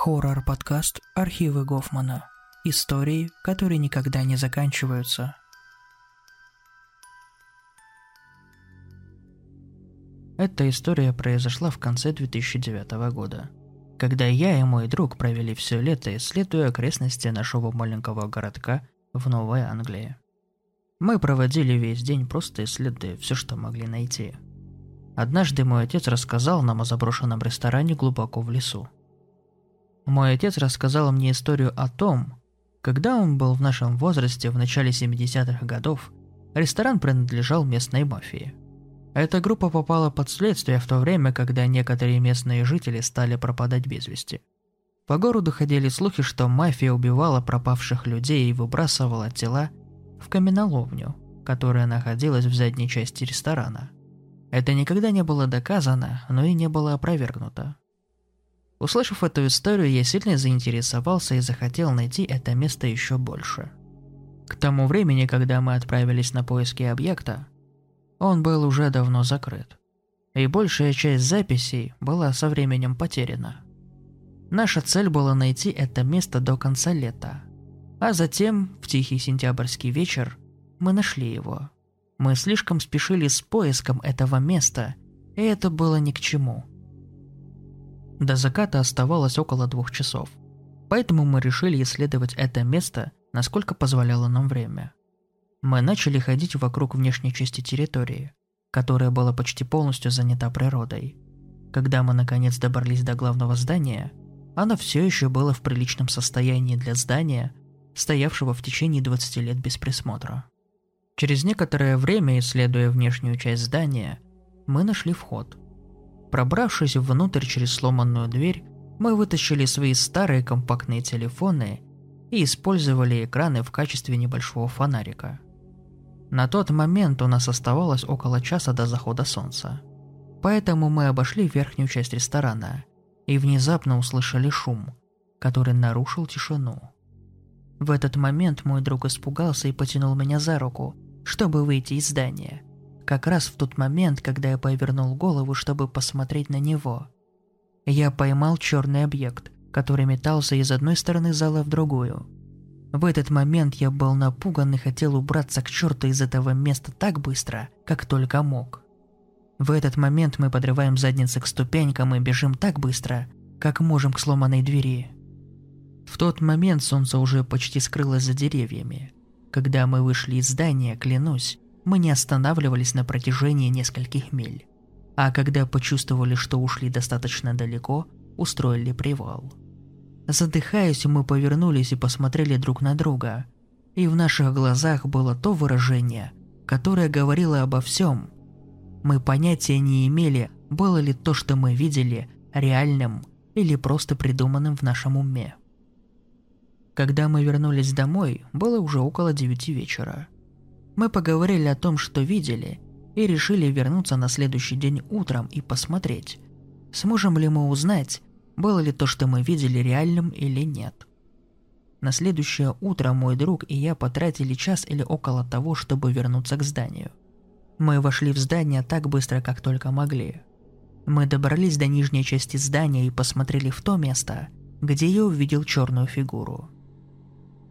Хоррор-подкаст «Архивы Гофмана». Истории, которые никогда не заканчиваются. Эта история произошла в конце 2009 года, когда я и мой друг провели все лето, исследуя окрестности нашего маленького городка в Новой Англии. Мы проводили весь день просто исследуя все, что могли найти. Однажды мой отец рассказал нам о заброшенном ресторане глубоко в лесу – мой отец рассказал мне историю о том, когда он был в нашем возрасте в начале 70-х годов, ресторан принадлежал местной мафии. Эта группа попала под следствие в то время, когда некоторые местные жители стали пропадать без вести. По городу ходили слухи, что мафия убивала пропавших людей и выбрасывала тела в каменоломню, которая находилась в задней части ресторана. Это никогда не было доказано, но и не было опровергнуто. Услышав эту историю, я сильно заинтересовался и захотел найти это место еще больше. К тому времени, когда мы отправились на поиски объекта, он был уже давно закрыт. И большая часть записей была со временем потеряна. Наша цель была найти это место до конца лета. А затем, в тихий сентябрьский вечер, мы нашли его. Мы слишком спешили с поиском этого места, и это было ни к чему – до заката оставалось около двух часов. Поэтому мы решили исследовать это место, насколько позволяло нам время. Мы начали ходить вокруг внешней части территории, которая была почти полностью занята природой. Когда мы наконец добрались до главного здания, оно все еще было в приличном состоянии для здания, стоявшего в течение 20 лет без присмотра. Через некоторое время, исследуя внешнюю часть здания, мы нашли вход – Пробравшись внутрь через сломанную дверь, мы вытащили свои старые компактные телефоны и использовали экраны в качестве небольшого фонарика. На тот момент у нас оставалось около часа до захода солнца. Поэтому мы обошли верхнюю часть ресторана и внезапно услышали шум, который нарушил тишину. В этот момент мой друг испугался и потянул меня за руку, чтобы выйти из здания – как раз в тот момент, когда я повернул голову, чтобы посмотреть на него. Я поймал черный объект, который метался из одной стороны зала в другую. В этот момент я был напуган и хотел убраться к черту из этого места так быстро, как только мог. В этот момент мы подрываем задницы к ступенькам и бежим так быстро, как можем к сломанной двери. В тот момент солнце уже почти скрылось за деревьями. Когда мы вышли из здания, клянусь, мы не останавливались на протяжении нескольких миль. А когда почувствовали, что ушли достаточно далеко, устроили привал. Задыхаясь, мы повернулись и посмотрели друг на друга. И в наших глазах было то выражение, которое говорило обо всем. Мы понятия не имели, было ли то, что мы видели, реальным или просто придуманным в нашем уме. Когда мы вернулись домой, было уже около девяти вечера. Мы поговорили о том, что видели, и решили вернуться на следующий день утром и посмотреть, сможем ли мы узнать, было ли то, что мы видели, реальным или нет. На следующее утро мой друг и я потратили час или около того, чтобы вернуться к зданию. Мы вошли в здание так быстро, как только могли. Мы добрались до нижней части здания и посмотрели в то место, где я увидел черную фигуру.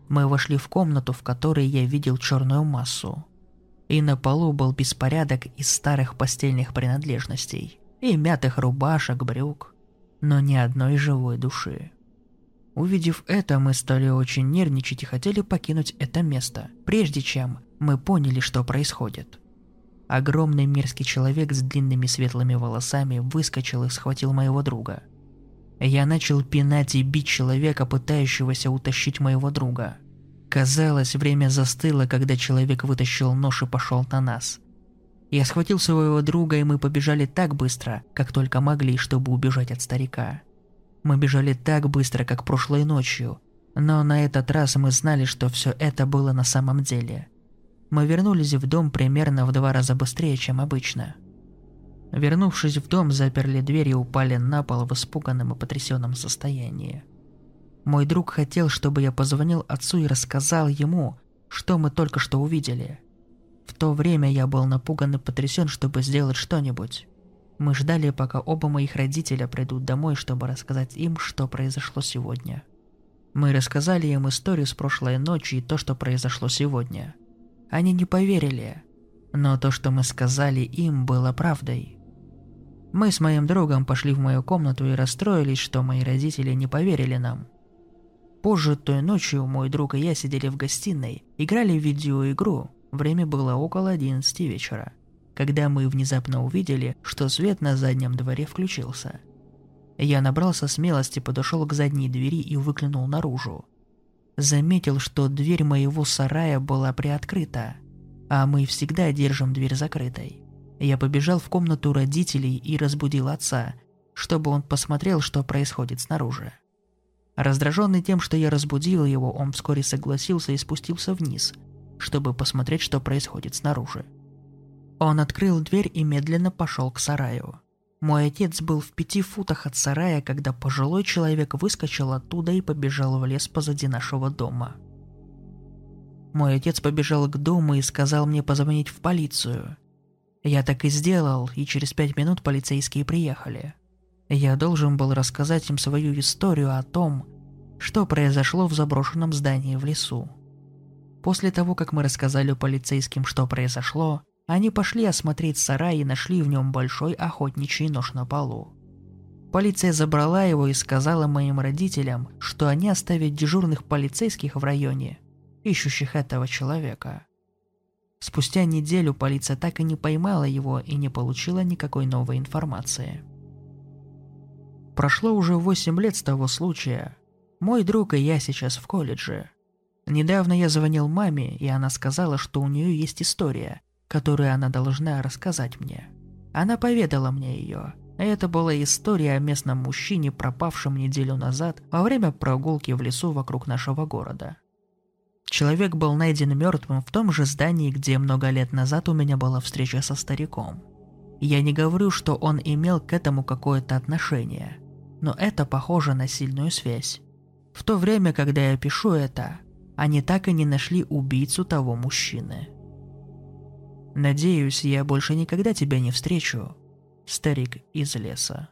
Мы вошли в комнату, в которой я видел черную массу. И на полу был беспорядок из старых постельных принадлежностей и мятых рубашек, брюк, но ни одной живой души. Увидев это, мы стали очень нервничать и хотели покинуть это место, прежде чем мы поняли, что происходит. Огромный мерзкий человек с длинными светлыми волосами выскочил и схватил моего друга – я начал пинать и бить человека, пытающегося утащить моего друга. Казалось, время застыло, когда человек вытащил нож и пошел на нас. Я схватил своего друга, и мы побежали так быстро, как только могли, чтобы убежать от старика. Мы бежали так быстро, как прошлой ночью, но на этот раз мы знали, что все это было на самом деле. Мы вернулись в дом примерно в два раза быстрее, чем обычно – Вернувшись в дом, заперли дверь и упали на пол в испуганном и потрясенном состоянии. Мой друг хотел, чтобы я позвонил отцу и рассказал ему, что мы только что увидели. В то время я был напуган и потрясен, чтобы сделать что-нибудь. Мы ждали, пока оба моих родителя придут домой, чтобы рассказать им, что произошло сегодня. Мы рассказали им историю с прошлой ночи и то, что произошло сегодня. Они не поверили, но то, что мы сказали им, было правдой. Мы с моим другом пошли в мою комнату и расстроились, что мои родители не поверили нам. Позже той ночью мой друг и я сидели в гостиной, играли в видеоигру, время было около 11 вечера когда мы внезапно увидели, что свет на заднем дворе включился. Я набрался смелости, подошел к задней двери и выглянул наружу. Заметил, что дверь моего сарая была приоткрыта, а мы всегда держим дверь закрытой. Я побежал в комнату родителей и разбудил отца, чтобы он посмотрел, что происходит снаружи. Раздраженный тем, что я разбудил его, он вскоре согласился и спустился вниз, чтобы посмотреть, что происходит снаружи. Он открыл дверь и медленно пошел к сараю. Мой отец был в пяти футах от сарая, когда пожилой человек выскочил оттуда и побежал в лес позади нашего дома. Мой отец побежал к дому и сказал мне позвонить в полицию. Я так и сделал, и через пять минут полицейские приехали. Я должен был рассказать им свою историю о том, что произошло в заброшенном здании в лесу. После того, как мы рассказали полицейским, что произошло, они пошли осмотреть сарай и нашли в нем большой охотничий нож на полу. Полиция забрала его и сказала моим родителям, что они оставят дежурных полицейских в районе, ищущих этого человека. Спустя неделю полиция так и не поймала его и не получила никакой новой информации. Прошло уже 8 лет с того случая. Мой друг и я сейчас в колледже. Недавно я звонил маме, и она сказала, что у нее есть история, которую она должна рассказать мне. Она поведала мне ее. Это была история о местном мужчине, пропавшем неделю назад во время прогулки в лесу вокруг нашего города. Человек был найден мертвым в том же здании, где много лет назад у меня была встреча со стариком. Я не говорю, что он имел к этому какое-то отношение, но это похоже на сильную связь. В то время, когда я пишу это, они так и не нашли убийцу того мужчины. Надеюсь, я больше никогда тебя не встречу, старик из леса.